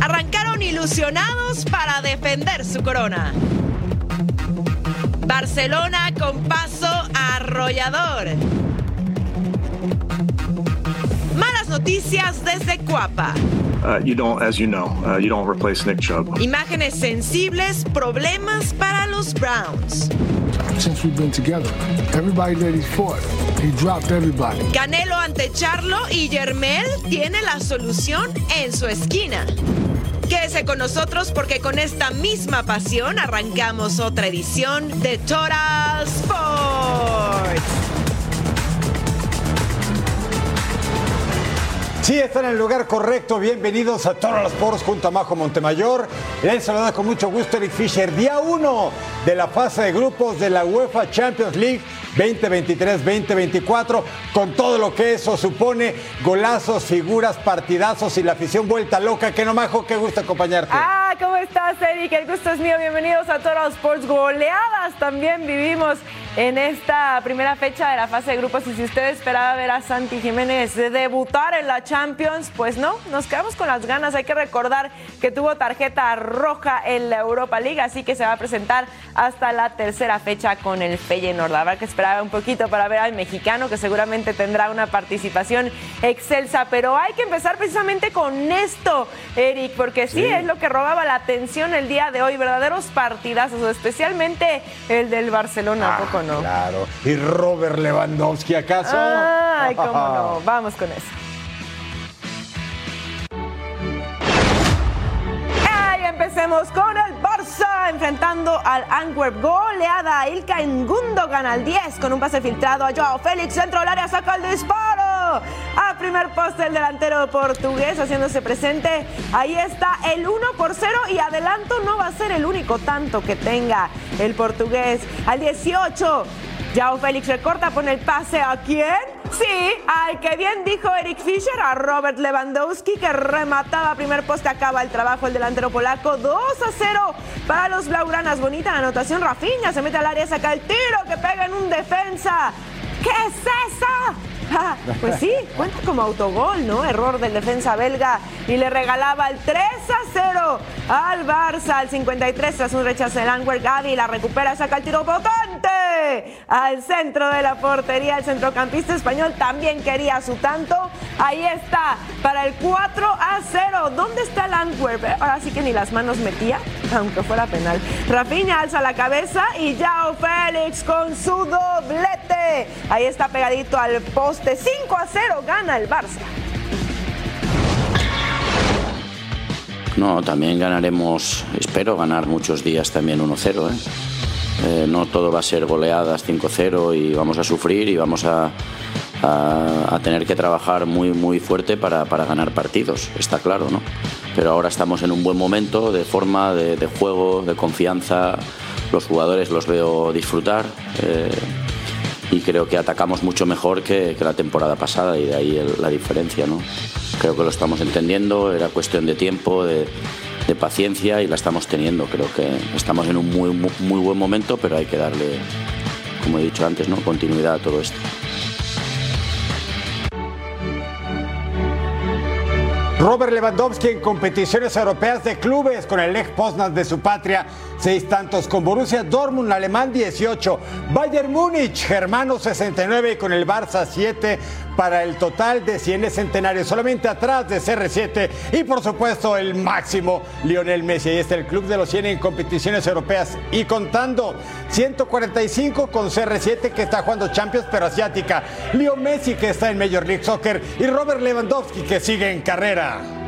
Arrancaron ilusionados para defender su corona. Barcelona con paso arrollador. Malas noticias desde Cuapa. Uh, you don't, as you know, uh, you don't replace Nick Chubb. Imágenes sensibles, problemas para los Browns. Since we've been together, everybody that he's fought, he dropped everybody. Canelo ante Charlo y Yermel tiene la solución en su esquina. Quédese con nosotros porque con esta misma pasión arrancamos otra edición de Total Sports. Sí, están en el lugar correcto. Bienvenidos a Total Sports junto a Majo Montemayor. Les saluda con mucho gusto Eric Fisher. Día 1 de la fase de grupos de la UEFA Champions League 2023-2024, con todo lo que eso supone, golazos, figuras, partidazos y la afición vuelta loca. Que no, Majo, qué gusto acompañarte. Ah, ¿cómo estás, Eric? El gusto es mío. Bienvenidos a Total Sports. Goleadas también vivimos en esta primera fecha de la fase de grupos. Y si usted esperaba ver a Santi Jiménez debutar en la Champions, pues no, nos quedamos con las ganas. Hay que recordar que tuvo tarjeta roja en la Europa League, así que se va a presentar hasta la tercera fecha con el Feyenoord. Habrá que esperar un poquito para ver al mexicano, que seguramente tendrá una participación excelsa. Pero hay que empezar precisamente con esto, Eric, porque sí, es lo que robaba la atención el día de hoy. Verdaderos partidazos, especialmente el del Barcelona, ¿a poco no? Claro. ¿Y Robert Lewandowski acaso? Ay, cómo no. Vamos con eso. Empecemos con el Barça enfrentando al Antwerp. Goleada. Ilkay Gundogan al 10 con un pase filtrado a Joao Félix. Dentro del área saca el disparo. A primer poste el delantero portugués haciéndose presente. Ahí está el 1 por 0 y adelanto no va a ser el único tanto que tenga el portugués. Al 18. Joao Félix recorta, pone el pase a quién? Sí, al que bien dijo Eric Fischer, a Robert Lewandowski, que remataba primer poste, acaba el trabajo el delantero polaco, 2 a 0 para los Blaugranas. Bonita la anotación, Rafinha se mete al área, saca el tiro que pega en un defensa. ¿Qué es esa? Ah, pues sí, cuenta como autogol, ¿no? Error del defensa belga y le regalaba el 3 a 0 al Barça al 53 tras un rechazo del Angwer Gavi la recupera, saca el tiro potente al centro de la portería. El centrocampista español también quería su tanto. Ahí está, para el 4 a 0. ¿Dónde está el Antwerp? Ahora sí que ni las manos metía, aunque fuera penal. Rafinha alza la cabeza y Yao Félix con su doblete. Ahí está pegadito al poste. 5 a 0 gana el Barça. No, también ganaremos, espero ganar muchos días también 1-0. ¿eh? Eh, no todo va a ser goleadas 5-0 y vamos a sufrir y vamos a, a, tener que trabajar muy, muy fuerte para, para, ganar partidos, está claro, ¿no? Pero ahora estamos en un buen momento de forma, de, juego, de confianza. Los jugadores los veo disfrutar. Eh, y creo que atacamos mucho mejor que, la temporada pasada y de ahí la diferencia. ¿no? Creo que lo estamos entendiendo, era cuestión de tiempo, de, de, paciencia y la estamos teniendo. Creo que estamos en un muy, muy, muy buen momento, pero hay que darle, como he dicho antes, ¿no? continuidad a todo esto. Robert Lewandowski en competiciones europeas de clubes con el Lech Poznan de su patria, seis tantos con Borussia Dortmund, alemán 18, Bayern Múnich, germano 69 y con el Barça 7 para el total de 100 centenarios, solamente atrás de CR7 y por supuesto el máximo Lionel Messi. Ahí está el club de los 100 en competiciones europeas y contando 145 con CR7 que está jugando Champions pero asiática, Leo Messi que está en Major League Soccer y Robert Lewandowski que sigue en carrera.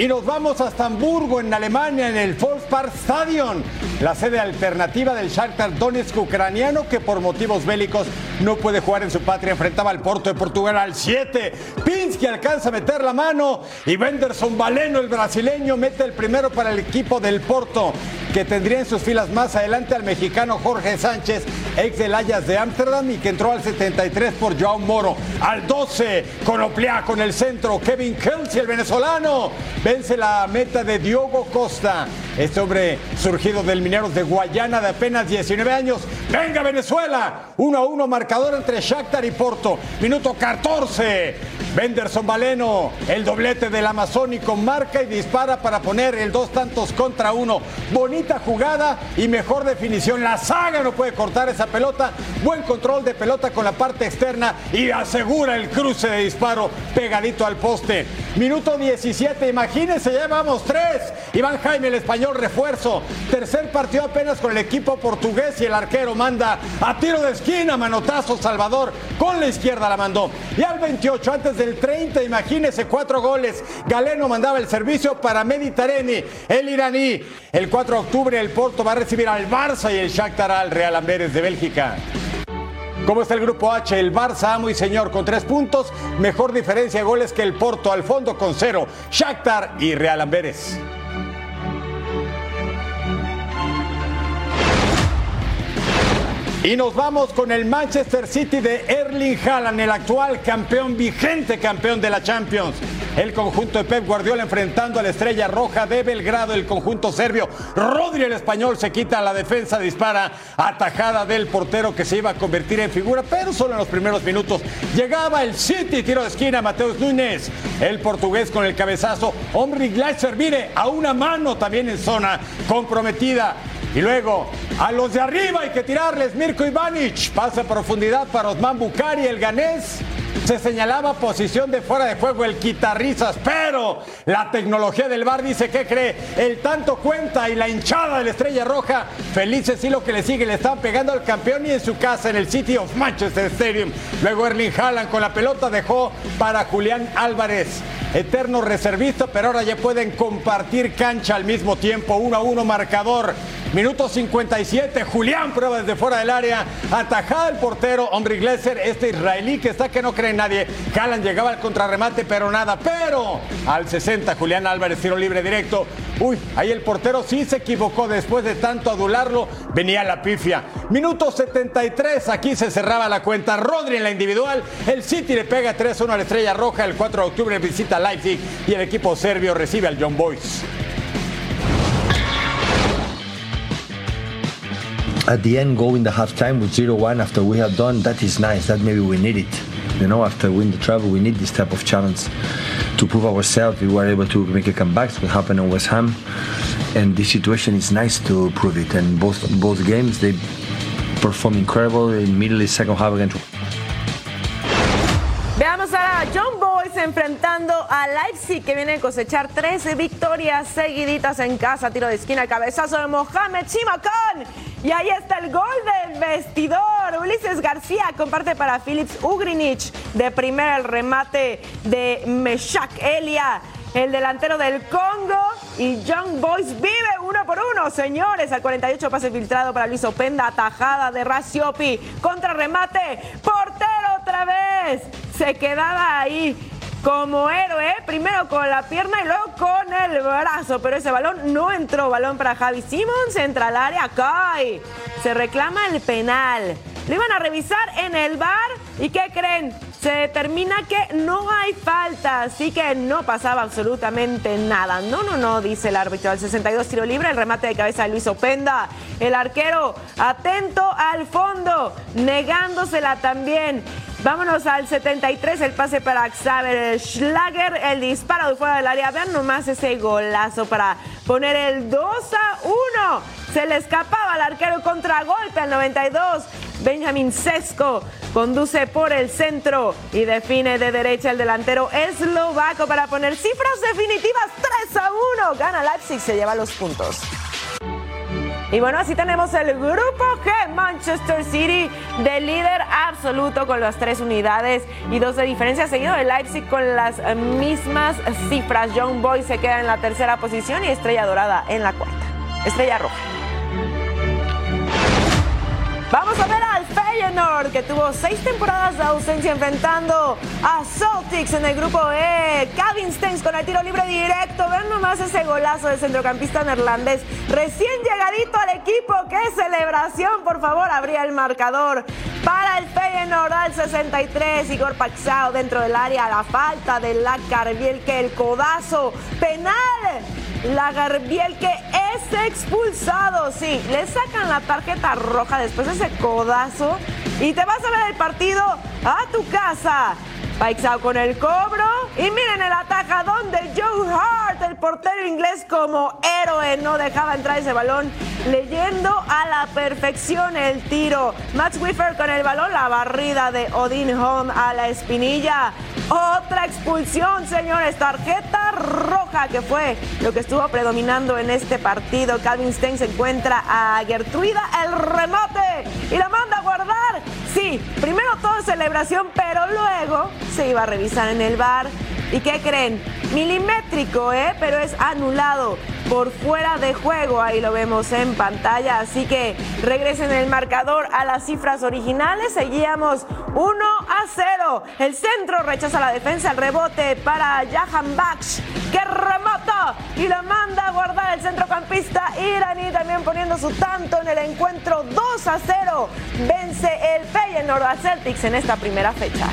Y nos vamos hasta Hamburgo, en Alemania, en el Volkspark Stadion, la sede alternativa del Shakhtar Donetsk ucraniano que por motivos bélicos no puede jugar en su patria. Enfrentaba al Porto de Portugal al 7. Pinsky alcanza a meter la mano y Wenderson Valeno, el brasileño, mete el primero para el equipo del Porto, que tendría en sus filas más adelante al mexicano Jorge Sánchez, ex del Ajax de Ámsterdam y que entró al 73 por Joao Moro. Al 12, con Oplea con el centro, Kevin Kelsey, el venezolano. Vence la meta de Diogo Costa. Este hombre surgido del Mineros de Guayana de apenas 19 años. Venga Venezuela. 1 a 1 marcador entre Shakhtar y Porto. Minuto 14. Benderson Valeno, el doblete del Amazónico, marca y dispara para poner el dos tantos contra uno. Bonita jugada y mejor definición. La saga no puede cortar esa pelota. Buen control de pelota con la parte externa y asegura el cruce de disparo pegadito al poste. Minuto 17, imagínense, ya vamos tres. Iván Jaime, el español refuerzo. Tercer partido apenas con el equipo portugués y el arquero manda a tiro de esquina, manotazo Salvador. Con la izquierda la mandó. Y al 28, antes del 30, imagínense, cuatro goles. Galeno mandaba el servicio para Meditareni, el iraní. El 4 de octubre el Porto va a recibir al Barça y el Shakhtar al Real Amberes de Bélgica. ¿Cómo está el grupo H? El Barça, amo y señor, con tres puntos. Mejor diferencia de goles que el Porto al fondo con cero. Shakhtar y Real Amberes. Y nos vamos con el Manchester City de Erling Haaland, el actual campeón, vigente campeón de la Champions. El conjunto de Pep Guardiola enfrentando a la estrella roja de Belgrado, el conjunto serbio. Rodri, el español, se quita la defensa, dispara atajada del portero que se iba a convertir en figura, pero solo en los primeros minutos. Llegaba el City, tiro de esquina, Mateus Núñez. El portugués con el cabezazo. Hombre Gleiser, mire, a una mano también en zona comprometida. Y luego, a los de arriba hay que tirarles. Mirko Ivanic pasa a profundidad para Osman Bukari, el ganés. Se señalaba posición de fuera de juego el quitarrizas, pero la tecnología del bar dice que cree. El tanto cuenta y la hinchada de la estrella roja. Felices y lo que le sigue, le están pegando al campeón y en su casa en el City of Manchester Stadium. Luego Erling Haaland con la pelota dejó para Julián Álvarez. Eterno reservista, pero ahora ya pueden compartir cancha al mismo tiempo. 1 a 1 marcador. Minuto 57, Julián prueba desde fuera del área, atajada el portero, hombre Glesser, este israelí que está que no cree nadie. Haaland llegaba al contrarremate, pero nada. Pero al 60, Julián Álvarez, tiro libre directo. Uy, ahí el portero sí se equivocó después de tanto adularlo, venía la pifia. Minuto 73, aquí se cerraba la cuenta. Rodri en la individual, el City le pega 3-1 a la Estrella Roja, el 4 de octubre visita Leipzig y el equipo serbio recibe al John Boys. at the end go in the halftime with 0-1 after we have done that is nice that maybe we need it you know after win the travel we need this type of challenge to prove ourselves. We were able to make a comeback what happened in west ham and this situation is nice to prove it. And both both games they perform incredible immediately second half against Veamos a John Enfrentando a Leipzig que viene a cosechar 13 victorias seguiditas en casa. Tiro de esquina, cabezazo de Mohamed Simakan. Y ahí está el gol del vestidor. Ulises García comparte para Philips Ugrinich. De primera el remate de Meshak Elia. El delantero del Congo y Young Boys vive uno por uno, señores. Al 48 pase filtrado para Luis Openda, atajada de Raciopi. Contra remate, portero otra vez. Se quedaba ahí como héroe, primero con la pierna y luego con el brazo, pero ese balón no entró. Balón para Javi Simons, entra al área, cae. Se reclama el penal. Lo iban a revisar en el bar y ¿qué creen? Se determina que no hay falta, así que no pasaba absolutamente nada. No, no, no, dice el árbitro. Al 62 tiro libre, el remate de cabeza de Luis Openda. El arquero atento al fondo, negándosela también. Vámonos al 73, el pase para Xaver Schlager, el disparo de fuera del área. Vean nomás ese golazo para poner el 2 a 1. Se le escapaba al arquero contragolpe al 92. Benjamin Sesco conduce por el centro y define de derecha el delantero eslovaco para poner cifras definitivas 3 a 1. Gana Leipzig, se lleva los puntos. Y bueno, así tenemos el grupo G, Manchester City, de líder absoluto con las tres unidades y dos de diferencia, seguido de Leipzig con las mismas cifras. Young Boy se queda en la tercera posición y Estrella Dorada en la cuarta. Estrella Roja. Vamos a ver Feyenoord, que tuvo seis temporadas de ausencia enfrentando a Celtics en el grupo E. Calvin Stengs con el tiro libre directo. Ven nomás ese golazo del centrocampista neerlandés. Recién llegadito al equipo. ¡Qué celebración! Por favor, abría el marcador. para el Feyenoord al 63. Igor Paxao dentro del área. La falta de la que el codazo penal. La que es expulsado. Sí, le sacan la tarjeta roja después de ese codazo. Y te vas a ver el partido a tu casa. Paixao con el cobro. Y miren el atajadón de Joe Hart, el portero inglés como héroe. No dejaba entrar ese balón, leyendo a la perfección el tiro. Max Wiffer con el balón, la barrida de Odin Home a la espinilla. Otra expulsión, señores. Tarjeta roja, que fue lo que estuvo predominando en este partido. Calvin Stein se encuentra a Gertruida, el remate y la manda a guardar. Sí, primero todo celebración, pero luego se iba a revisar en el bar. ¿Y qué creen? Milimétrico, ¿eh? Pero es anulado por fuera de juego. Ahí lo vemos en pantalla. Así que regresen el marcador a las cifras originales. Seguíamos 1 a 0. El centro rechaza la defensa. El rebote para Jahan Baksh, que remata y la manda a guardar el centrocampista iraní. También poniendo su tanto en el encuentro 2 a 0. Vence el Feyenoord a Celtics en esta primera fecha.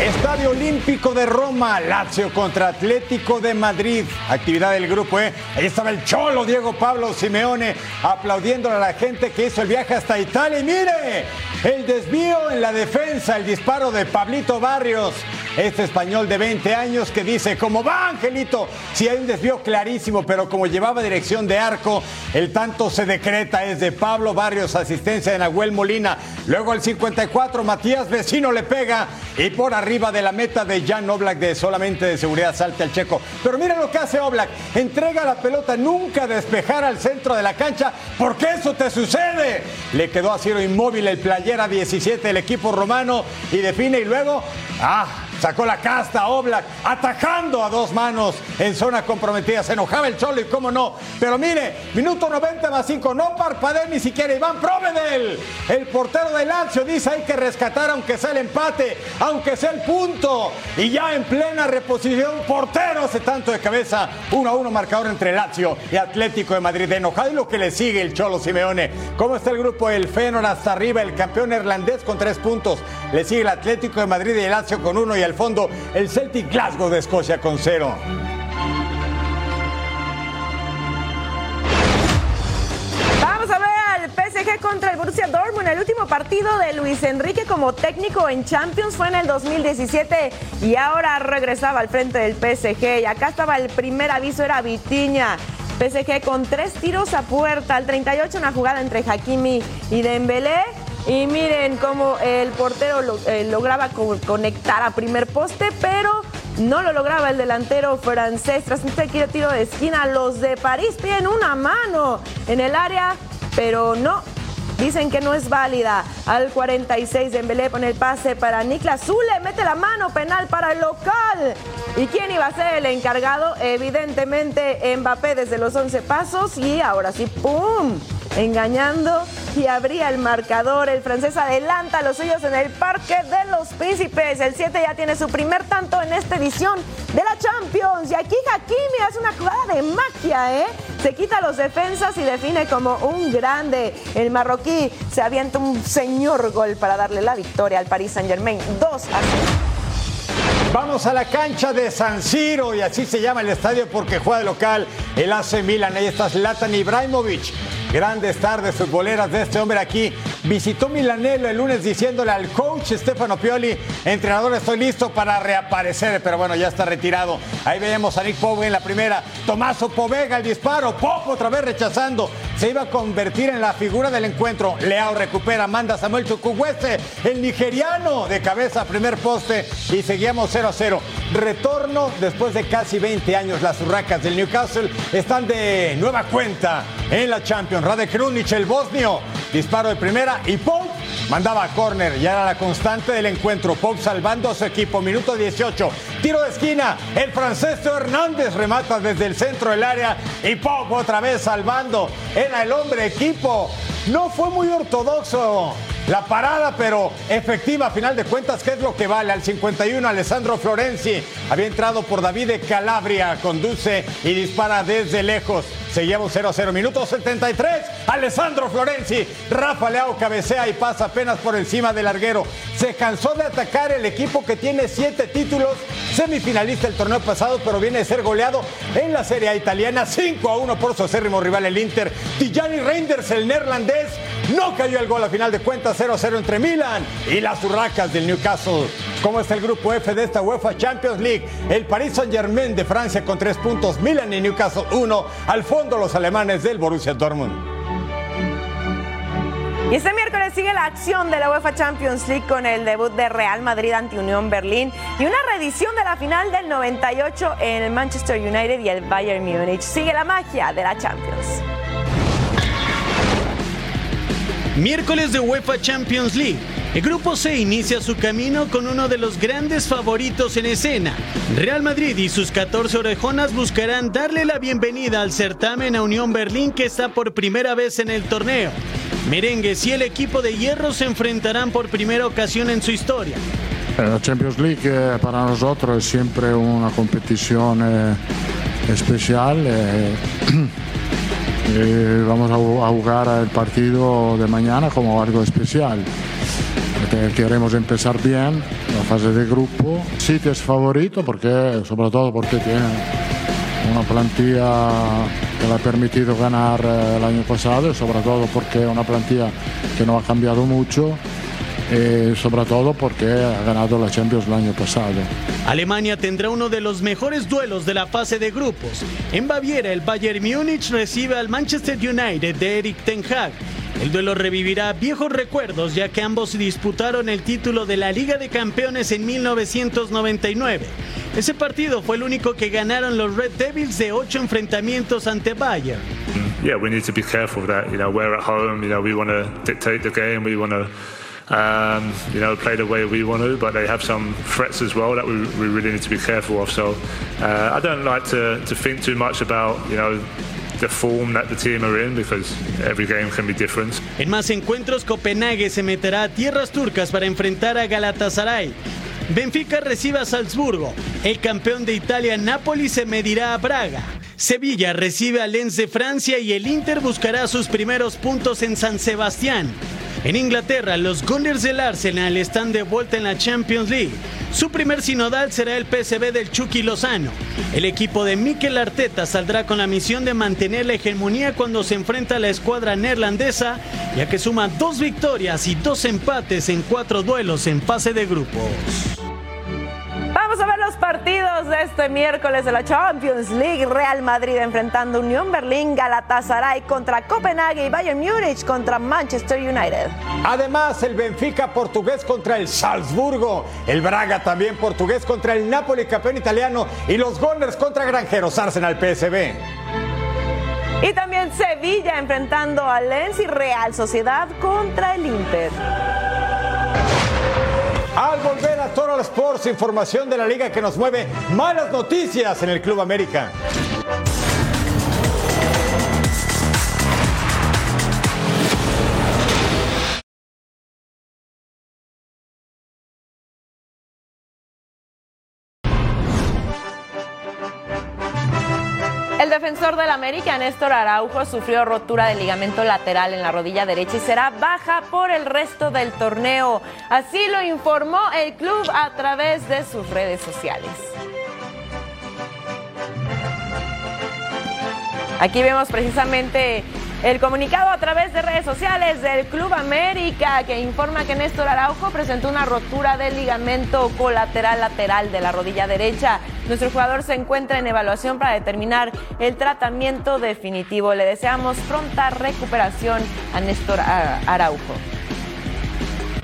Estadio Olímpico de Roma, Lazio contra Atlético de Madrid. Actividad del grupo, ¿eh? Ahí estaba el cholo Diego Pablo Simeone aplaudiéndole a la gente que hizo el viaje hasta Italia. Y mire, el desvío en la defensa, el disparo de Pablito Barrios este español de 20 años que dice, ¿cómo va Angelito? Si hay un desvío clarísimo, pero como llevaba dirección de arco, el tanto se decreta, es de Pablo Barrios, asistencia de Nahuel Molina. Luego el 54, Matías Vecino le pega y por arriba de la meta de Jan Oblak de solamente de seguridad salta el checo. Pero miren lo que hace Oblak, entrega la pelota, nunca despejar al centro de la cancha, porque eso te sucede. Le quedó a Ciro inmóvil el playera 17 del equipo romano y define y luego, ah, Sacó la casta Oblak, atajando a dos manos en zona comprometida. Se enojaba el Cholo y cómo no. Pero mire, minuto 90 más 5, no parpadee ni siquiera Iván Provedel. El portero de Lazio dice hay que rescatar aunque sea el empate, aunque sea el punto. Y ya en plena reposición, portero hace tanto de cabeza. 1 a 1 marcador entre Lazio y Atlético de Madrid. Enojado y lo que le sigue el Cholo Simeone. ¿Cómo está el grupo? El Feyenoord hasta arriba, el campeón irlandés con tres puntos. Le sigue el Atlético de Madrid y el Lazio con uno y al fondo el Celtic Glasgow de Escocia con cero. Vamos a ver al PSG contra el Borussia Dortmund. El último partido de Luis Enrique como técnico en Champions fue en el 2017 y ahora regresaba al frente del PSG. Y acá estaba el primer aviso, era Vitiña. PSG con tres tiros a puerta. Al 38 una jugada entre Hakimi y Dembélé y miren cómo el portero eh, lograba conectar a primer poste, pero no lo lograba el delantero francés. Tras un tiro de esquina, los de París tienen una mano en el área, pero no. Dicen que no es válida. Al 46 Dembélé pone el pase para Niklas Zule, mete la mano penal para el local. ¿Y quién iba a ser el encargado? Evidentemente Mbappé desde los 11 pasos y ahora sí, ¡pum! Engañando y abría el marcador. El francés adelanta a los suyos en el Parque de los Príncipes. El 7 ya tiene su primer tanto en esta edición de la Champions. Y aquí Hakimi hace una jugada de magia, ¿eh? Se quita los defensas y define como un grande. El marroquí se avienta un señor gol para darle la victoria al Paris Saint-Germain. 2 a 0. Vamos a la cancha de San Siro y así se llama el estadio porque juega de local el AC Milan. Ahí está Zlatan Ibrahimovic Grandes tardes futboleras de este hombre aquí. Visitó Milanello el lunes diciéndole al coach Stefano Pioli, entrenador, estoy listo para reaparecer, pero bueno, ya está retirado. Ahí vemos a Nick Pogue en la primera. Tomaso Povega el disparo. Popo otra vez rechazando. Se iba a convertir en la figura del encuentro. Leao recupera, manda Samuel Chukwueze, el nigeriano de cabeza, primer poste y seguíamos 0 a 0. Retorno después de casi 20 años. Las urracas del Newcastle están de nueva cuenta en la Champions. Radek Krunic, el bosnio, disparo de primera y Pope mandaba a córner. Ya era la constante del encuentro. Pope salvando a su equipo. Minuto 18. Tiro de esquina. El francés Hernández remata desde el centro del área y Pope otra vez salvando. Era el hombre equipo. No fue muy ortodoxo La parada, pero efectiva, a final de cuentas, ¿qué es lo que vale? Al 51, Alessandro Florenzi había entrado por David Calabria, conduce y dispara desde lejos. Seguimos 0 0, minuto 73. Alessandro Florenzi, Rafa Leao cabecea y pasa apenas por encima del larguero. Se cansó de atacar el equipo que tiene siete títulos, semifinalista el torneo pasado, pero viene de ser goleado en la Serie A italiana 5 a 1 por su acérrimo rival el Inter. Tijani Reinders, el neerlandés, no cayó el gol a final de cuentas 0 0 entre Milan y las Urracas del Newcastle. ¿Cómo está el grupo F de esta UEFA Champions League? El Paris Saint Germain de Francia con tres puntos, Milan y Newcastle 1. Al fondo los alemanes del Borussia Dortmund. Y este miércoles sigue la acción de la UEFA Champions League con el debut de Real Madrid ante Unión Berlín y una reedición de la final del 98 en el Manchester United y el Bayern Múnich. Sigue la magia de la Champions. Miércoles de UEFA Champions League. El grupo C inicia su camino con uno de los grandes favoritos en escena. Real Madrid y sus 14 orejonas buscarán darle la bienvenida al certamen a Unión Berlín que está por primera vez en el torneo. Merengues y el equipo de hierro se enfrentarán por primera ocasión en su historia. La Champions League eh, para nosotros es siempre una competición eh, especial. eh, vamos a, ju- a jugar el partido de mañana como algo especial. Queremos empezar bien la fase de grupo. City es favorito porque, sobre todo porque tiene una plantilla que le ha permitido ganar eh, el año pasado y sobre todo porque es una plantilla que no ha cambiado mucho y sobre todo porque ha ganado la Champions el año pasado. Alemania tendrá uno de los mejores duelos de la fase de grupos. En Baviera, el Bayern Múnich recibe al Manchester United de Eric Ten Hag. El duelo revivirá viejos recuerdos ya que ambos disputaron el título de la Liga de Campeones en 1999. Ese partido fue el único que ganaron los Red Devils de ocho enfrentamientos ante Bayern. Yeah, we need to be careful of that. You know, we're at home. You know, we want to dictate the game. We want to, um, you know, play the way we want to. But they have some threats as well that we, really need to be careful of. So uh, I don't like to, think too much about, you know, the form that the team are in because every game can be different. En más encuentros, Copenhague se meterá a tierras turcas para enfrentar a Galatasaray. Benfica recibe a Salzburgo. El campeón de Italia, Napoli, se medirá a Braga. Sevilla recibe a Lens de Francia y el Inter buscará sus primeros puntos en San Sebastián. En Inglaterra, los Gunners del Arsenal están de vuelta en la Champions League. Su primer sinodal será el PSV del Chucky Lozano. El equipo de Mikel Arteta saldrá con la misión de mantener la hegemonía cuando se enfrenta a la escuadra neerlandesa, ya que suma dos victorias y dos empates en cuatro duelos en fase de grupos. Vamos a ver los partidos de este miércoles de la Champions League. Real Madrid enfrentando Unión Berlín, Galatasaray contra Copenhague y Bayern Múnich contra Manchester United. Además, el Benfica portugués contra el Salzburgo, el Braga también portugués contra el Napoli, campeón italiano, y los Gunners contra Granjeros, Arsenal PSV. Y también Sevilla enfrentando a Lens y Real Sociedad contra el Inter. Al volver a Total Sports, información de la liga que nos mueve malas noticias en el Club América. América, Néstor Araujo, sufrió rotura de ligamento lateral en la rodilla derecha y será baja por el resto del torneo. Así lo informó el club a través de sus redes sociales. Aquí vemos precisamente el comunicado a través de redes sociales del Club América que informa que Néstor Araujo presentó una rotura del ligamento colateral lateral de la rodilla derecha. Nuestro jugador se encuentra en evaluación para determinar el tratamiento definitivo. Le deseamos pronta recuperación a Néstor Ar- Araujo.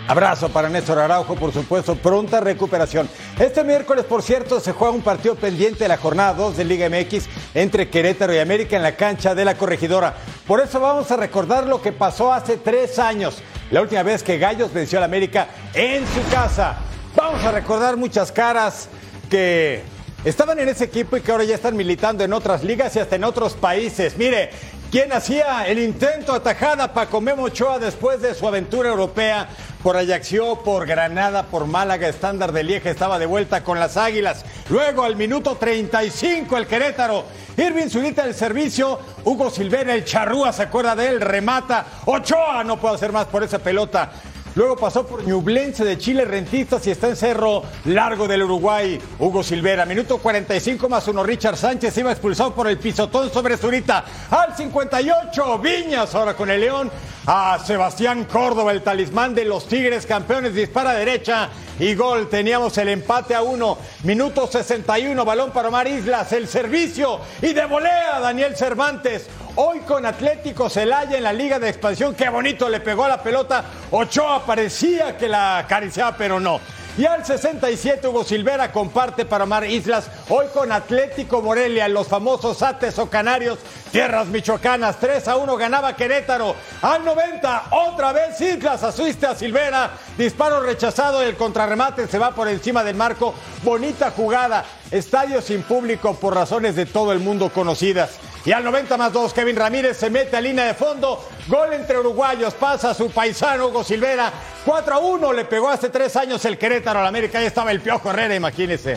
Abrazo para Néstor Araujo, por supuesto, pronta recuperación. Este miércoles, por cierto, se juega un partido pendiente de la jornada 2 de Liga MX entre Querétaro y América en la cancha de la corregidora. Por eso vamos a recordar lo que pasó hace tres años, la última vez que Gallos venció al América en su casa. Vamos a recordar muchas caras que estaban en ese equipo y que ahora ya están militando en otras ligas y hasta en otros países. Mire, ¿quién hacía el intento atajada Paco Memo Ochoa después de su aventura europea por Ajaxio, por Granada, por Málaga, estándar de Lieja, estaba de vuelta con las Águilas. Luego al minuto 35 el Querétaro. Irving Zurita del servicio, Hugo Silvera, el charrúa, se acuerda de él, remata. Ochoa no puede hacer más por esa pelota. Luego pasó por Ñublense de Chile, Rentistas y está en Cerro Largo del Uruguay. Hugo Silvera, minuto 45 más uno. Richard Sánchez iba expulsado por el pisotón sobre Zurita. Al 58, Viñas ahora con el León. A Sebastián Córdoba, el talismán de los Tigres, campeones, dispara derecha y gol. Teníamos el empate a uno. Minuto 61, balón para Omar Islas, el servicio y de volea Daniel Cervantes. Hoy con Atlético Celaya en la Liga de Expansión. Qué bonito le pegó la pelota. Ochoa parecía que la acariciaba, pero no. Y al 67 Hugo Silvera comparte para Mar Islas, hoy con Atlético Morelia, los famosos Ates o Canarios, tierras michoacanas, 3 a 1 ganaba Querétaro. Al 90, otra vez Islas asiste a Silvera, disparo rechazado, el contrarremate se va por encima del marco, bonita jugada, estadio sin público por razones de todo el mundo conocidas. Y al 90 más 2, Kevin Ramírez se mete a línea de fondo. Gol entre uruguayos. Pasa su paisano Hugo Silvera. 4 a 1 le pegó hace tres años el Querétaro al América. Ahí estaba el Piojo Herrera, imagínense.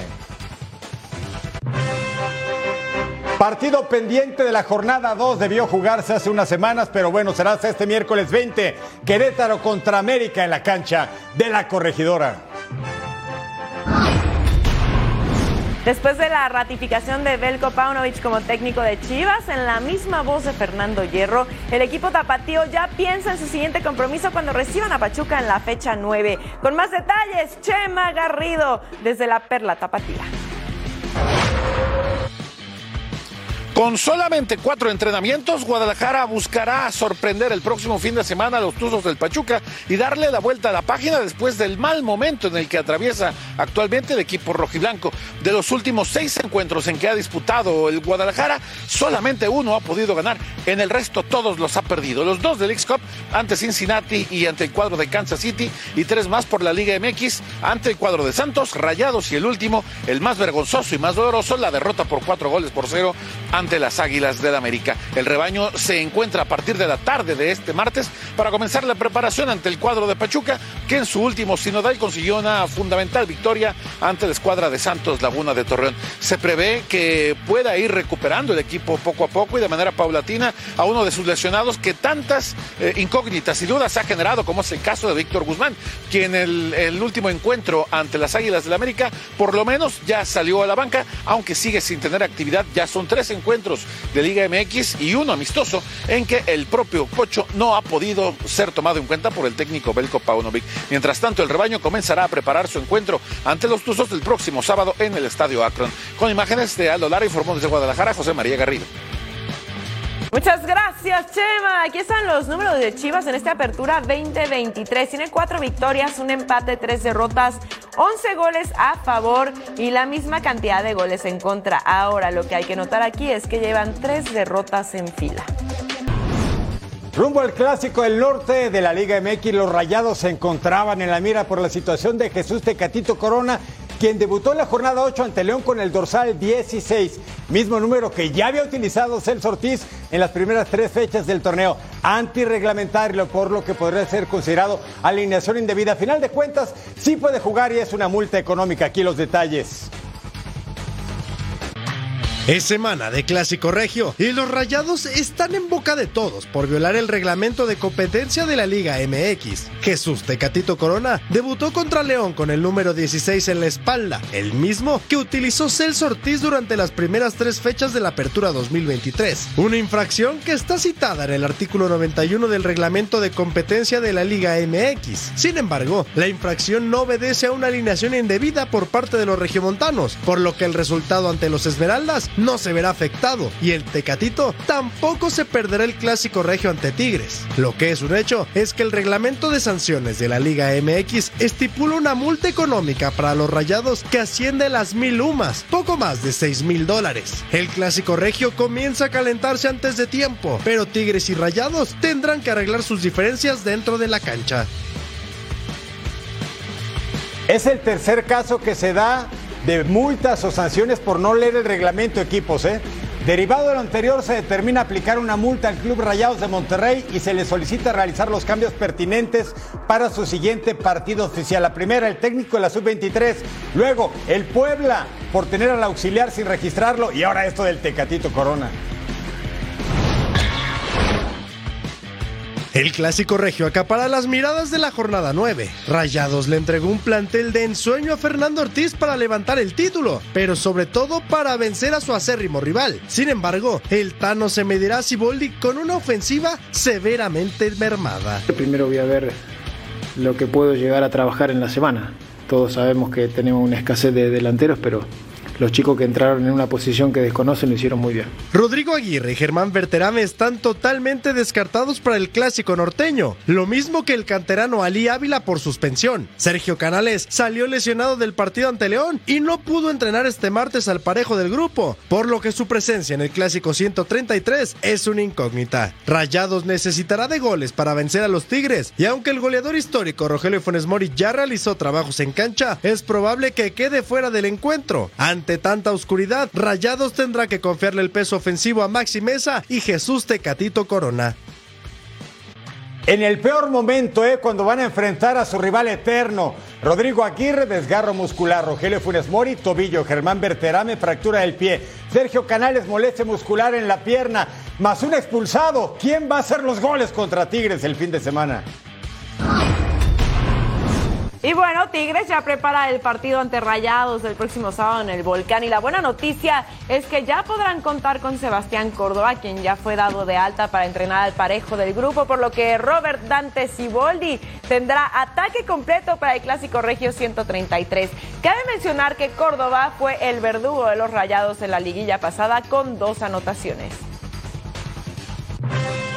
Partido pendiente de la jornada 2 debió jugarse hace unas semanas, pero bueno, será hasta este miércoles 20. Querétaro contra América en la cancha de la corregidora. Después de la ratificación de Belko Paunovic como técnico de Chivas, en la misma voz de Fernando Hierro, el equipo tapatío ya piensa en su siguiente compromiso cuando reciban a Pachuca en la fecha 9. Con más detalles, Chema Garrido desde la Perla Tapatía. Con solamente cuatro entrenamientos, Guadalajara buscará sorprender el próximo fin de semana a los Tuzos del Pachuca y darle la vuelta a la página después del mal momento en el que atraviesa actualmente el equipo rojiblanco. De los últimos seis encuentros en que ha disputado el Guadalajara, solamente uno ha podido ganar. En el resto todos los ha perdido. Los dos del X Cup ante Cincinnati y ante el cuadro de Kansas City y tres más por la Liga MX ante el cuadro de Santos, Rayados y el último, el más vergonzoso y más doloroso, la derrota por cuatro goles por cero ante las Águilas del América. El rebaño se encuentra a partir de la tarde de este martes para comenzar la preparación ante el cuadro de Pachuca, que en su último sinodal consiguió una fundamental victoria ante la escuadra de Santos Laguna de Torreón. Se prevé que pueda ir recuperando el equipo poco a poco y de manera paulatina a uno de sus lesionados que tantas eh, incógnitas y dudas ha generado, como es el caso de Víctor Guzmán, quien el, el último encuentro ante las Águilas del América por lo menos ya salió a la banca, aunque sigue sin tener actividad. Ya son tres encuentros de Liga MX y uno amistoso en que el propio Cocho no ha podido ser tomado en cuenta por el técnico Belko Paunovic. Mientras tanto, el rebaño comenzará a preparar su encuentro ante los Tuzos del próximo sábado en el Estadio Akron. Con imágenes de Aldo Lara, informó desde Guadalajara José María Garrido. Muchas gracias, Chema. Aquí están los números de Chivas en esta apertura 2023. Tiene cuatro victorias, un empate, tres derrotas, 11 goles a favor y la misma cantidad de goles en contra. Ahora, lo que hay que notar aquí es que llevan tres derrotas en fila. Rumbo al clásico del norte de la Liga MX, los rayados se encontraban en la mira por la situación de Jesús Tecatito Corona quien debutó en la jornada 8 ante León con el dorsal 16, mismo número que ya había utilizado Celso Ortiz en las primeras tres fechas del torneo, antirreglamentario, por lo que podría ser considerado alineación indebida. A final de cuentas, sí puede jugar y es una multa económica. Aquí los detalles. Es semana de Clásico Regio y los Rayados están en boca de todos por violar el reglamento de competencia de la Liga MX. Jesús Tecatito Corona debutó contra León con el número 16 en la espalda, el mismo que utilizó Celso Ortiz durante las primeras tres fechas de la Apertura 2023. Una infracción que está citada en el artículo 91 del reglamento de competencia de la Liga MX. Sin embargo, la infracción no obedece a una alineación indebida por parte de los regiomontanos, por lo que el resultado ante los Esmeraldas no se verá afectado y el Tecatito tampoco se perderá el clásico regio ante Tigres. Lo que es un hecho es que el reglamento de sanciones de la Liga MX estipula una multa económica para los rayados que asciende a las mil humas, poco más de 6 mil dólares. El clásico regio comienza a calentarse antes de tiempo, pero Tigres y rayados tendrán que arreglar sus diferencias dentro de la cancha. Es el tercer caso que se da de multas o sanciones por no leer el reglamento equipos. ¿eh? Derivado de lo anterior, se determina aplicar una multa al Club Rayados de Monterrey y se le solicita realizar los cambios pertinentes para su siguiente partido oficial. La primera, el técnico de la sub-23. Luego, el Puebla por tener al auxiliar sin registrarlo. Y ahora esto del Tecatito Corona. El clásico regio acapara las miradas de la jornada 9. Rayados le entregó un plantel de ensueño a Fernando Ortiz para levantar el título, pero sobre todo para vencer a su acérrimo rival. Sin embargo, el Tano se medirá a Siboldi con una ofensiva severamente mermada. Primero voy a ver lo que puedo llegar a trabajar en la semana. Todos sabemos que tenemos una escasez de delanteros, pero los chicos que entraron en una posición que desconocen lo hicieron muy bien. Rodrigo Aguirre y Germán Berterame están totalmente descartados para el clásico norteño, lo mismo que el canterano Ali Ávila por suspensión. Sergio Canales salió lesionado del partido ante León y no pudo entrenar este martes al parejo del grupo, por lo que su presencia en el clásico 133 es una incógnita. Rayados necesitará de goles para vencer a los Tigres y aunque el goleador histórico Rogelio Funes Mori ya realizó trabajos en cancha, es probable que quede fuera del encuentro. Tanta oscuridad, Rayados tendrá que confiarle el peso ofensivo a Maxi Mesa y Jesús Tecatito Corona. En el peor momento, ¿eh? cuando van a enfrentar a su rival eterno. Rodrigo Aguirre, desgarro muscular. Rogelio Funes Mori, tobillo. Germán Berterame, fractura del pie. Sergio Canales, molestia muscular en la pierna. Más un expulsado. ¿Quién va a hacer los goles contra Tigres el fin de semana? Y bueno, Tigres ya prepara el partido ante Rayados el próximo sábado en el Volcán. Y la buena noticia es que ya podrán contar con Sebastián Córdoba, quien ya fue dado de alta para entrenar al parejo del grupo, por lo que Robert Dante Siboldi tendrá ataque completo para el Clásico Regio 133. Cabe mencionar que Córdoba fue el verdugo de los Rayados en la liguilla pasada con dos anotaciones.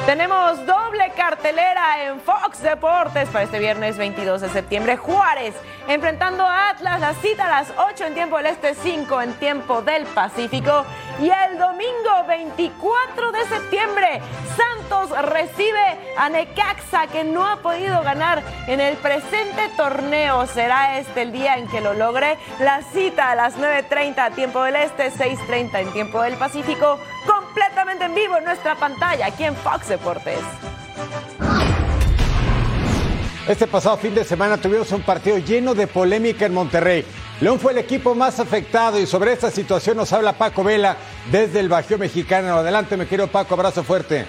Tenemos doble cartelera en Fox Deportes para este viernes 22 de septiembre. Juárez enfrentando a Atlas, la cita a las 8 en tiempo del Este, 5 en tiempo del Pacífico. Y el domingo 24 de septiembre, Santos recibe a Necaxa que no ha podido ganar en el presente torneo. Será este el día en que lo logre. La cita a las 9.30 a tiempo del Este, 6.30 en tiempo del Pacífico. Completamente en vivo en nuestra pantalla aquí en Fox Deportes. Este pasado fin de semana tuvimos un partido lleno de polémica en Monterrey. León fue el equipo más afectado y sobre esta situación nos habla Paco Vela desde el Bajío Mexicano. Adelante, me quiero Paco, abrazo fuerte.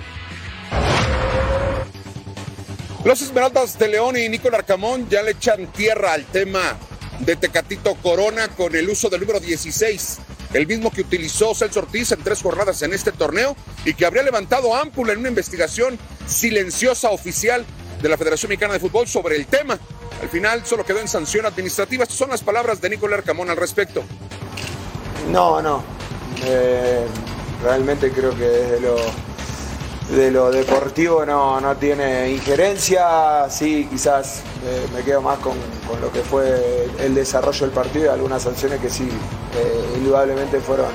Los Esmeraldas de León y Nicolás Arcamón ya le echan tierra al tema de Tecatito Corona con el uso del número 16, el mismo que utilizó Celso Ortiz en tres jornadas en este torneo y que habría levantado ámpula en una investigación silenciosa oficial de la Federación Mexicana de Fútbol sobre el tema. Al final solo quedó en sanción administrativa. Estas son las palabras de Nicolás Arcamón al respecto. No, no. Eh, realmente creo que desde lo, de lo deportivo no, no tiene injerencia. Sí, quizás eh, me quedo más con, con, lo que fue el desarrollo del partido y algunas sanciones que sí, eh, indudablemente fueron,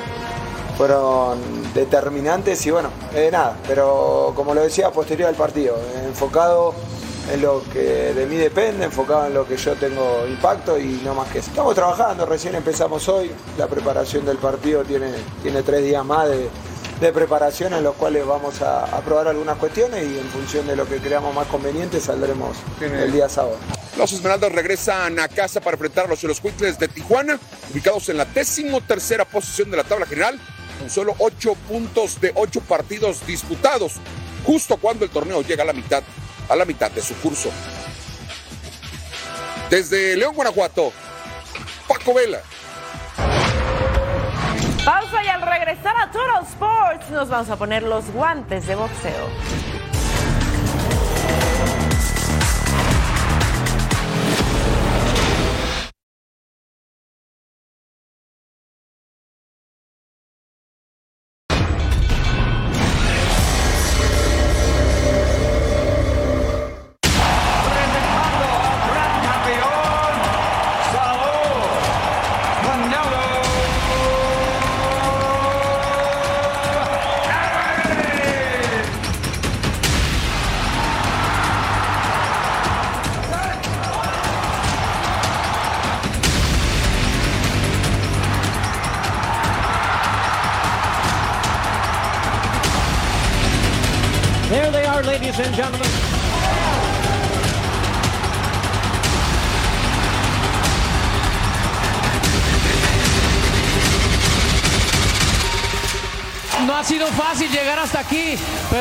fueron determinantes y bueno, eh, nada, pero como lo decía, posterior al partido, enfocado en lo que de mí depende, enfocado en lo que yo tengo impacto y no más que eso. Estamos trabajando, recién empezamos hoy, la preparación del partido tiene, tiene tres días más de, de preparación en los cuales vamos a, a, probar algunas cuestiones y en función de lo que creamos más conveniente saldremos el día sábado. Los Esmeraldas regresan a casa para enfrentar a los Cuitles de Tijuana, ubicados en la décimo tercera posición de la tabla general, con solo ocho puntos de ocho partidos disputados, justo cuando el torneo llega a la mitad a la mitad de su curso. Desde León, Guanajuato, Paco Vela. Pausa regresar a Total Sports nos vamos a poner los guantes de boxeo.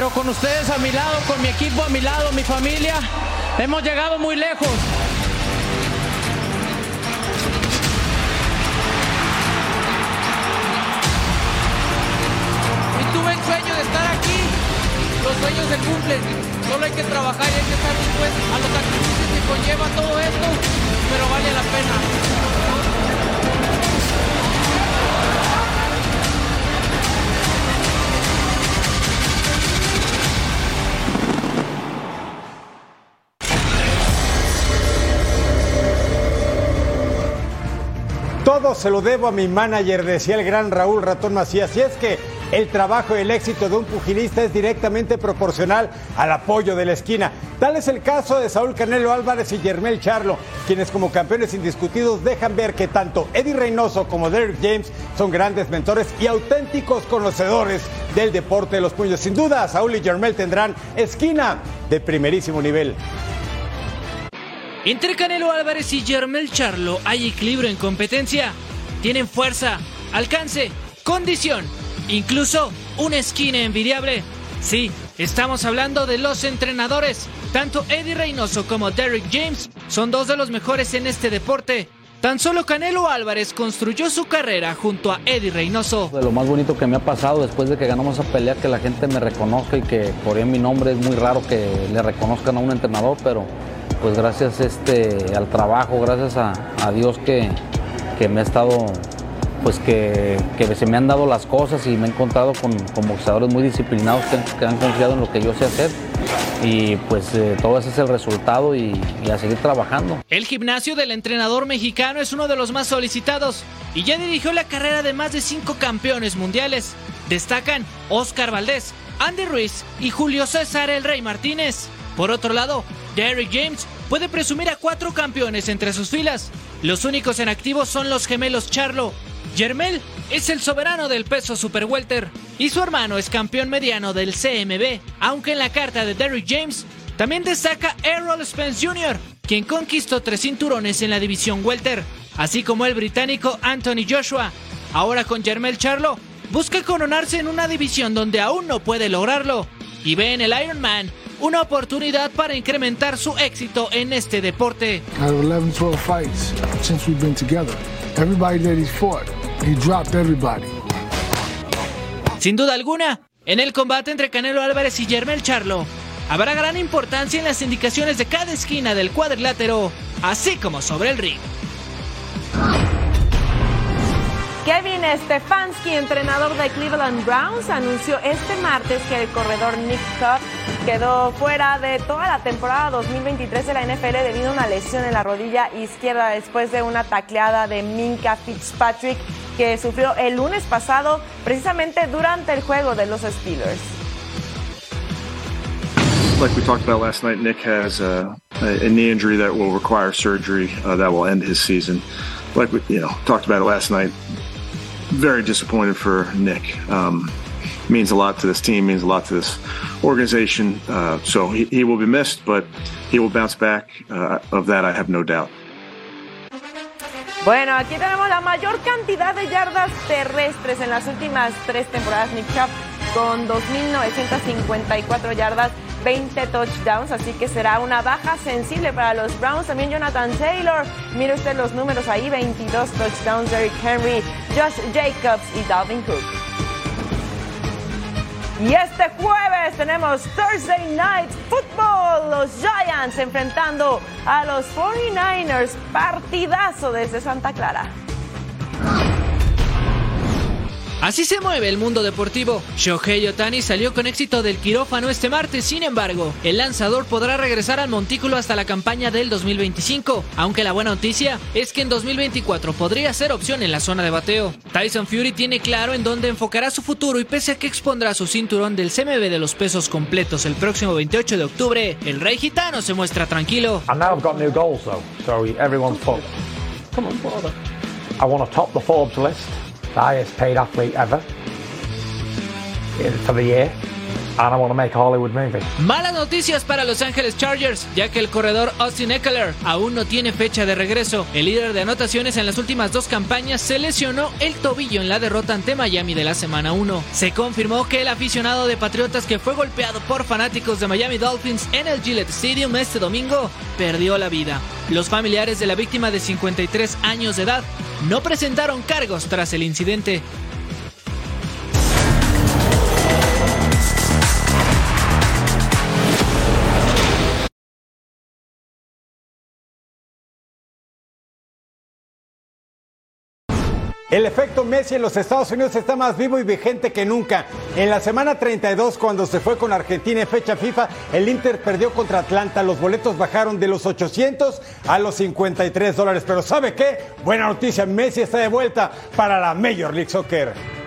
Pero con ustedes a mi lado, con mi equipo a mi lado, mi familia, hemos llegado muy lejos. Y tuve el sueño de estar aquí. Los sueños se cumplen. Solo hay que trabajar y hay que estar dispuestos a los sacrificios que conlleva todo esto, pero vale la pena. Todo se lo debo a mi manager, decía el gran Raúl Ratón Macías. Y es que el trabajo y el éxito de un pugilista es directamente proporcional al apoyo de la esquina. Tal es el caso de Saúl Canelo Álvarez y Yermel Charlo, quienes como campeones indiscutidos dejan ver que tanto Eddie Reynoso como Derek James son grandes mentores y auténticos conocedores del deporte de los puños. Sin duda, Saúl y Yermel tendrán esquina de primerísimo nivel. Entre Canelo Álvarez y Jermel Charlo hay equilibrio en competencia. Tienen fuerza, alcance, condición, incluso una esquina envidiable. Sí, estamos hablando de los entrenadores. Tanto Eddie Reynoso como Derrick James son dos de los mejores en este deporte. Tan solo Canelo Álvarez construyó su carrera junto a Eddie Reynoso. De lo más bonito que me ha pasado después de que ganamos esa pelea, que la gente me reconozca y que por mi nombre es muy raro que le reconozcan a un entrenador, pero pues gracias este, al trabajo, gracias a, Dios que, que, me ha estado, pues que, se me han dado las cosas y me he encontrado con, boxeadores muy disciplinados que, han confiado en lo que yo sé hacer. Y pues eh, todo ese es el resultado y, a seguir trabajando. El gimnasio del entrenador mexicano es uno de los más solicitados y ya dirigió la carrera de más de cinco campeones mundiales. Destacan Oscar Valdés, Andy Ruiz y Julio César El Rey Martínez. Por otro lado, Derrick James puede presumir a cuatro campeones entre sus filas. Los únicos en activo son los gemelos Charlo. Yermel es el soberano del peso super welter y su hermano es campeón mediano del CMB, aunque en la carta de Derrick James también destaca Errol Spence Jr., quien conquistó tres cinturones en la división welter, así como el británico Anthony Joshua. Ahora con Yermel Charlo busca coronarse en una división donde aún no puede lograrlo y ve en el Iron Man una oportunidad para incrementar su éxito en este deporte. Out of 11, 12 fights he dropped everybody. Sin duda alguna, en el combate entre Canelo Álvarez y Yermel Charlo, habrá gran importancia en las indicaciones de cada esquina del cuadrilátero, así como sobre el ring. Kevin Stefanski, entrenador de Cleveland Browns, anunció este martes que el corredor Nick Cup quedó fuera de toda la temporada 2023 de la NFL debido a una lesión en la rodilla izquierda después de una tacleada de Minka Fitzpatrick que sufrió el lunes pasado precisamente durante el juego de los Steelers. Like we talked about last night, Nick has a, a knee injury that will require surgery uh, that will end his season. Like we, you know, talked about it last night. Very disappointed for Nick. Um, means a lot to this team, means a lot to this organization. Uh, so he, he, will be missed, but he will bounce back. Uh, of that, I have no doubt. Bueno, aquí tenemos la mayor cantidad de yardas terrestres en las últimas tres temporadas. Nick Chubb con 2.954 yardas, 20 touchdowns, así que será una baja sensible para los Browns. También Jonathan Taylor, mire usted los números ahí, 22 touchdowns, Derrick Henry, Josh Jacobs y Dalvin Cook. Y este jueves tenemos Thursday Night Football, los Giants enfrentando a los 49ers, partidazo desde Santa Clara. Así se mueve el mundo deportivo. Shohei Otani salió con éxito del quirófano este martes, sin embargo, el lanzador podrá regresar al montículo hasta la campaña del 2025, aunque la buena noticia es que en 2024 podría ser opción en la zona de bateo. Tyson Fury tiene claro en dónde enfocará su futuro y pese a que expondrá su cinturón del CMB de los pesos completos el próximo 28 de octubre, el rey gitano se muestra tranquilo. And now I've got new goals though, so everyone's fucked. Come on, brother. I want to top the Forbes list. The highest paid athlete ever for the year. I want to make a Hollywood movie. Malas noticias para Los Ángeles Chargers, ya que el corredor Austin Eckler aún no tiene fecha de regreso. El líder de anotaciones en las últimas dos campañas se lesionó el tobillo en la derrota ante Miami de la semana 1. Se confirmó que el aficionado de Patriotas que fue golpeado por fanáticos de Miami Dolphins en el Gillette Stadium este domingo perdió la vida. Los familiares de la víctima de 53 años de edad no presentaron cargos tras el incidente. El efecto Messi en los Estados Unidos está más vivo y vigente que nunca. En la semana 32, cuando se fue con Argentina en fecha FIFA, el Inter perdió contra Atlanta. Los boletos bajaron de los 800 a los 53 dólares. Pero ¿sabe qué? Buena noticia, Messi está de vuelta para la Major League Soccer.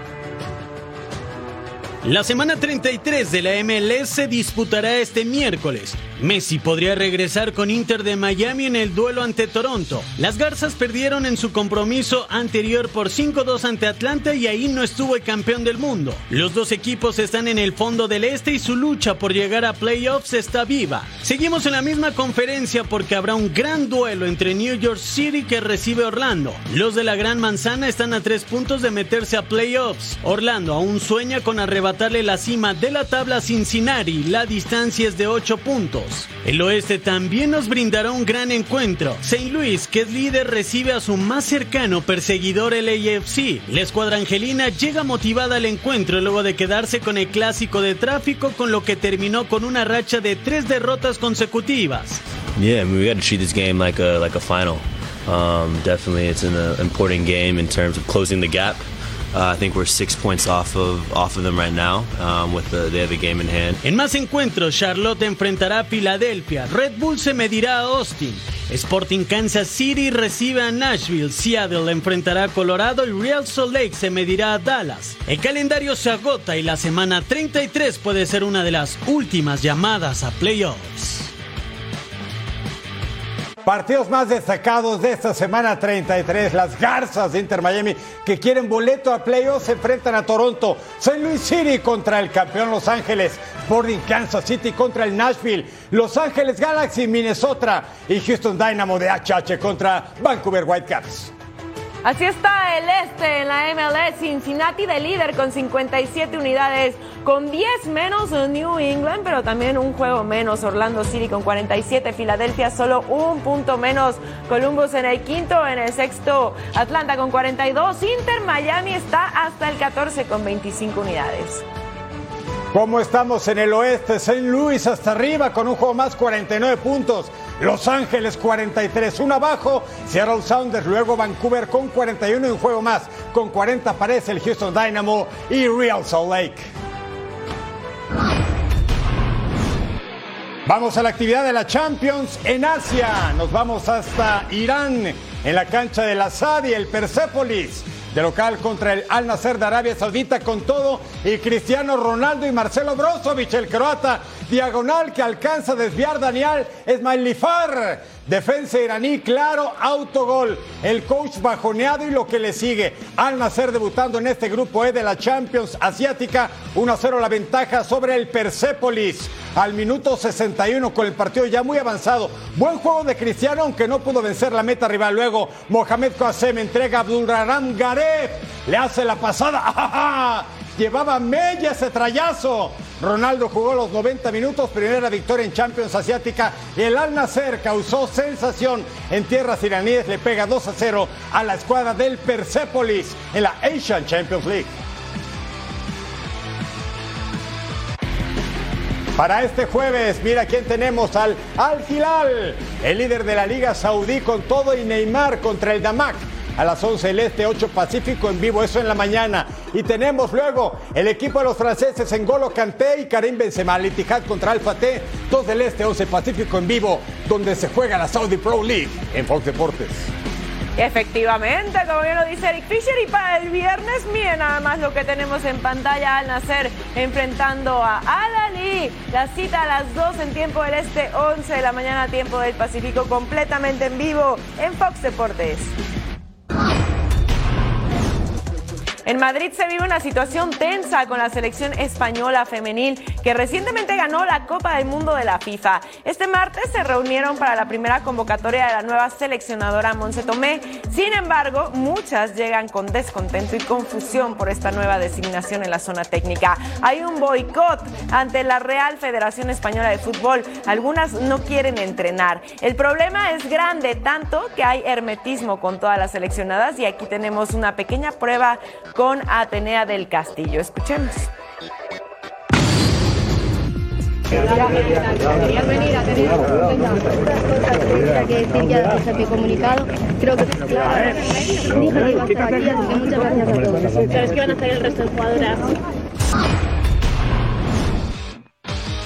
La semana 33 de la MLS se disputará este miércoles. Messi podría regresar con Inter de Miami en el duelo ante Toronto. Las Garzas perdieron en su compromiso anterior por 5-2 ante Atlanta y ahí no estuvo el campeón del mundo. Los dos equipos están en el fondo del este y su lucha por llegar a playoffs está viva. Seguimos en la misma conferencia porque habrá un gran duelo entre New York City que recibe Orlando. Los de la Gran Manzana están a tres puntos de meterse a playoffs. Orlando aún sueña con arrebatarle la cima de la tabla a Cincinnati. La distancia es de 8 puntos. El oeste también nos brindará un gran encuentro. St. Louis, que es líder, recibe a su más cercano perseguidor el AFC. La escuadra angelina llega motivada al encuentro luego de quedarse con el clásico de tráfico con lo que terminó con una racha de tres derrotas consecutivas. Yeah, I mean, we got to treat this game like a like a final. Um, definitely, it's an uh, important game in terms of closing the gap. Uh, I think we're six points off of them right now um, with the they have a game in hand. En más encuentros, Charlotte enfrentará a Filadelfia, Red Bull se medirá a Austin, Sporting Kansas City recibe a Nashville, Seattle enfrentará a Colorado y Real Salt Lake se medirá a Dallas. El calendario se agota y la semana 33 puede ser una de las últimas llamadas a playoffs. Partidos más destacados de esta semana 33. Las Garzas de Inter Miami que quieren boleto a playoffs se enfrentan a Toronto. St. Louis City contra el campeón Los Ángeles. Sporting Kansas City contra el Nashville. Los Ángeles Galaxy, Minnesota. Y Houston Dynamo de HH contra Vancouver Whitecaps. Así está el este en la MLS. Cincinnati de líder con 57 unidades, con 10 menos New England, pero también un juego menos. Orlando City con 47, Filadelfia solo un punto menos. Columbus en el quinto, en el sexto, Atlanta con 42. Inter Miami está hasta el 14 con 25 unidades. ¿Cómo estamos en el oeste? St. Louis hasta arriba con un juego más 49 puntos. Los Ángeles 43, uno abajo. Seattle Sounders, luego Vancouver con 41 y un juego más. Con 40 aparece el Houston Dynamo y Real Salt Lake. Vamos a la actividad de la Champions en Asia. Nos vamos hasta Irán en la cancha de la y el Persepolis de local contra el Al Nasser de Arabia Saudita con todo y Cristiano Ronaldo y Marcelo Brozovic, el croata, diagonal que alcanza a desviar Daniel Esmailifar. Defensa iraní, claro, autogol. El coach bajoneado y lo que le sigue. Al Nasser debutando en este grupo E de la Champions Asiática. 1-0 la ventaja sobre el Persepolis. Al minuto 61 con el partido ya muy avanzado. Buen juego de Cristiano, aunque no pudo vencer la meta rival. Luego Mohamed Kouasem entrega a Abdulrahman Gareb. Le hace la pasada. Llevaba media ese trayazo. Ronaldo jugó los 90 minutos, primera victoria en Champions Asiática. El Al Nasser causó sensación en tierras iraníes, le pega 2 a 0 a la escuadra del Persepolis en la Asian Champions League. Para este jueves, mira quién tenemos al Al Hilal, el líder de la Liga Saudí con todo y Neymar contra el Damak a las 11 del Este, 8 Pacífico en vivo, eso en la mañana. Y tenemos luego el equipo de los franceses en Golo Kanté y Karim Benzema, Al Ittihad contra Alfa T, 2 del Este, 11 Pacífico en vivo, donde se juega la Saudi Pro League en Fox Deportes. Efectivamente, como bien lo dice Eric Fisher, y para el viernes, miren nada más lo que tenemos en pantalla al nacer enfrentando a Al Ali. La cita a las 2 en tiempo del Este, 11 de la mañana, tiempo del Pacífico, completamente en vivo en Fox Deportes. En Madrid se vive una situación tensa con la selección española femenil que recientemente ganó la Copa del Mundo de la FIFA. Este martes se reunieron para la primera convocatoria de la nueva seleccionadora Monse Tomé. Sin embargo, muchas llegan con descontento y confusión por esta nueva designación en la zona técnica. Hay un boicot ante la Real Federación Española de Fútbol. Algunas no quieren entrenar. El problema es grande, tanto que hay hermetismo con todas las seleccionadas y aquí tenemos una pequeña prueba con Atenea del Castillo. Escuchemos. Querías venir a tener que decir ya comunicado. Creo que que muchas gracias a todos. ¿Sabes qué van a el resto de jugadoras?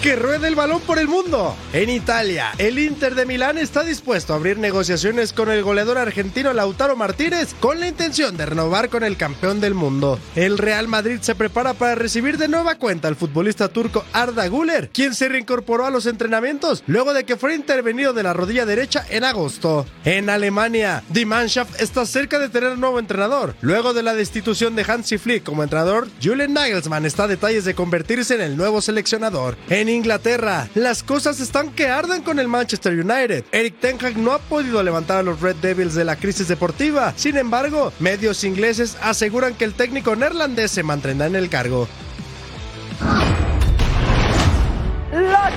Que ruede el balón por el mundo. En Italia, el Inter de Milán está dispuesto a abrir negociaciones con el goleador argentino Lautaro Martínez con la intención de renovar con el campeón del mundo. El Real Madrid se prepara para recibir de nueva cuenta al futbolista turco Arda Güler, quien se reincorporó a los entrenamientos luego de que fue intervenido de la rodilla derecha en agosto. En Alemania, Die Mannschaft está cerca de tener un nuevo entrenador. Luego de la destitución de Hansi Flick como entrenador, Julian Nagelsmann está a detalles de convertirse en el nuevo seleccionador. En Inglaterra, las cosas están que arden con el Manchester United. Eric Ten Hag no ha podido levantar a los Red Devils de la crisis deportiva. Sin embargo, medios ingleses aseguran que el técnico neerlandés se mantendrá en el cargo.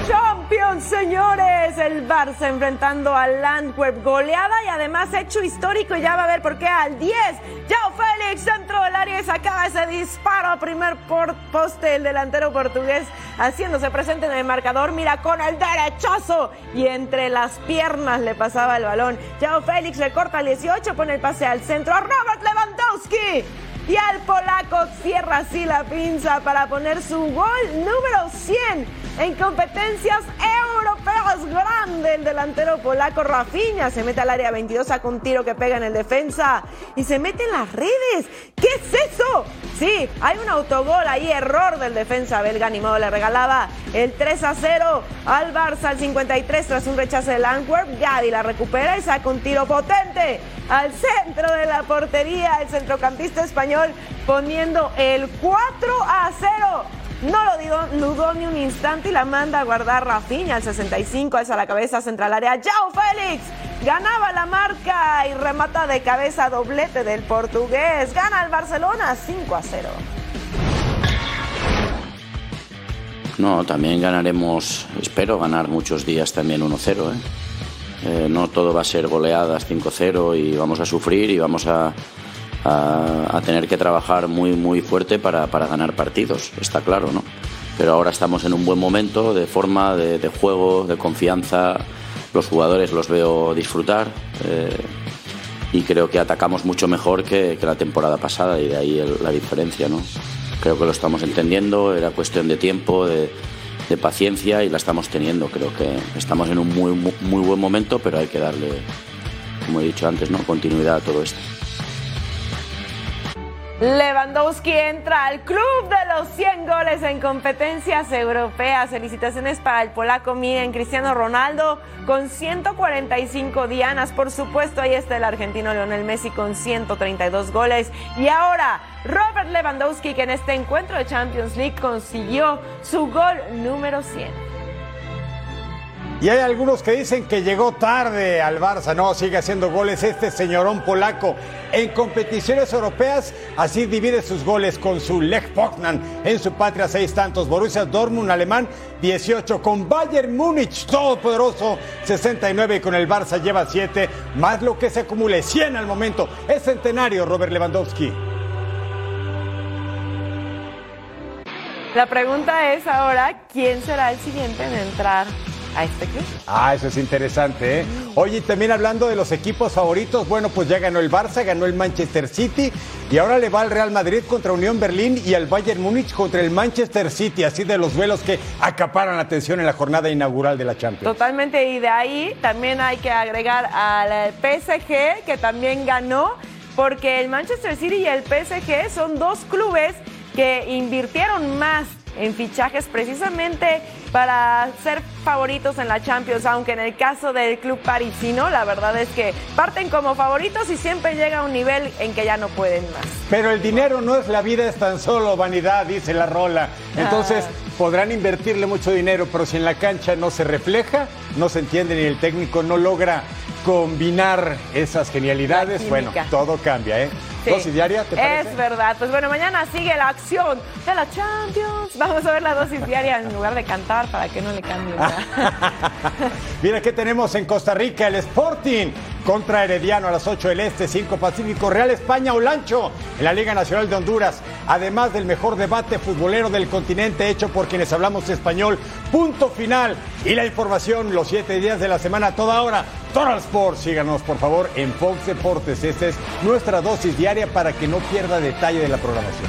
Champions, señores. El Barça enfrentando al Antwerp. Goleada y además hecho histórico. Ya va a ver por qué al 10. Yao Félix, centro del área y sacaba ese disparo primer poste. El delantero portugués haciéndose presente en el marcador. Mira con el derechazo. Y entre las piernas le pasaba el balón. Yao Félix le corta al 18. Pone el pase al centro a Robert Lewandowski. Y al polaco cierra así la pinza para poner su gol número 100 en competencias europeas. Grande el delantero polaco Rafinha. Se mete al área 22 a un tiro que pega en el defensa y se mete en las redes. ¿Qué es eso? Sí, hay un autogol ahí, error del defensa belga. Ni modo le regalaba el 3 a 0 al Barça al 53 tras un rechazo del Antwerp. Gadi la recupera y saca un tiro potente al centro de la portería. El centrocampista español poniendo el 4 a 0 no lo dudó, ni un instante y la manda a guardar Rafinha al 65, alza la cabeza central área. ¡Chao, Félix! Ganaba la marca y remata de cabeza doblete del portugués. Gana el Barcelona 5 a 0. No, también ganaremos, espero ganar muchos días también 1-0. ¿eh? Eh, no todo va a ser goleadas 5-0 y vamos a sufrir y vamos a, a, tener que trabajar muy, muy fuerte para, para, ganar partidos, está claro, ¿no? Pero ahora estamos en un buen momento de forma, de, de juego, de confianza. Los jugadores los veo disfrutar eh, y creo que atacamos mucho mejor que, que, la temporada pasada y de ahí el, la diferencia, ¿no? Creo que lo estamos entendiendo, era cuestión de tiempo, de, de paciencia y la estamos teniendo. Creo que estamos en un muy, muy, muy buen momento, pero hay que darle, como he dicho antes, ¿no? continuidad a todo esto. Lewandowski entra al club de los 100 goles en competencias europeas. Felicitaciones para el polaco Miren Cristiano Ronaldo con 145 dianas. Por supuesto, ahí está el argentino Lionel Messi con 132 goles. Y ahora, Robert Lewandowski, que en este encuentro de Champions League consiguió su gol número 100. Y hay algunos que dicen que llegó tarde al Barça. No, sigue haciendo goles este señorón polaco. En competiciones europeas, así divide sus goles con su Lech Poznan en su patria, seis tantos. Borussia Dortmund, alemán, 18. Con Bayern Múnich, todopoderoso, 69. Y con el Barça lleva 7. Más lo que se acumule, 100 al momento. Es centenario, Robert Lewandowski. La pregunta es ahora, ¿quién será el siguiente en entrar a este club. Ah, eso es interesante, ¿eh? Oye, también hablando de los equipos favoritos, bueno, pues ya ganó el Barça, ganó el Manchester City y ahora le va al Real Madrid contra Unión Berlín y al Bayern Múnich contra el Manchester City, así de los duelos que acaparan la atención en la jornada inaugural de la Champions. Totalmente, y de ahí también hay que agregar al PSG, que también ganó, porque el Manchester City y el PSG son dos clubes que invirtieron más en fichajes precisamente para ser favoritos en la Champions, aunque en el caso del club parisino, la verdad es que parten como favoritos y siempre llega a un nivel en que ya no pueden más. Pero el dinero no es la vida, es tan solo vanidad, dice la rola. Entonces Ah. podrán invertirle mucho dinero, pero si en la cancha no se refleja, no se entiende ni el técnico no logra combinar esas genialidades, bueno, todo cambia, ¿eh? Sí. Dosis diaria, ¿te parece? Es verdad. Pues bueno, mañana sigue la acción de la Champions. Vamos a ver la dosis diaria en lugar de cantar para que no le cambien. Mira qué tenemos en Costa Rica, el Sporting contra Herediano a las 8 del Este, 5 Pacífico, Real España Olancho en la Liga Nacional de Honduras, además del mejor debate futbolero del continente hecho por quienes hablamos español, punto final y la información los siete días de la semana toda hora. Total Sports, síganos por favor en Fox Deportes, esta es nuestra dosis diaria para que no pierda detalle de la programación.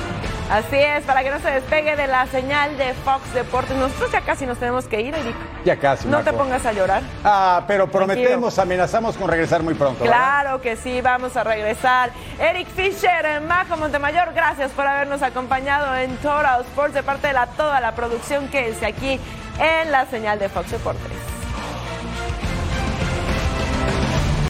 Así es, para que no se despegue de la señal de Fox Deportes. Nosotros ya casi nos tenemos que ir, Eric. Ya casi. No te Marco. pongas a llorar. Ah, pero prometemos, amenazamos con regresar muy pronto. ¿verdad? Claro que sí, vamos a regresar. Eric Fisher, en Majo Montemayor, gracias por habernos acompañado en Total Sports de parte de la, toda la producción que es aquí en la señal de Fox Deportes.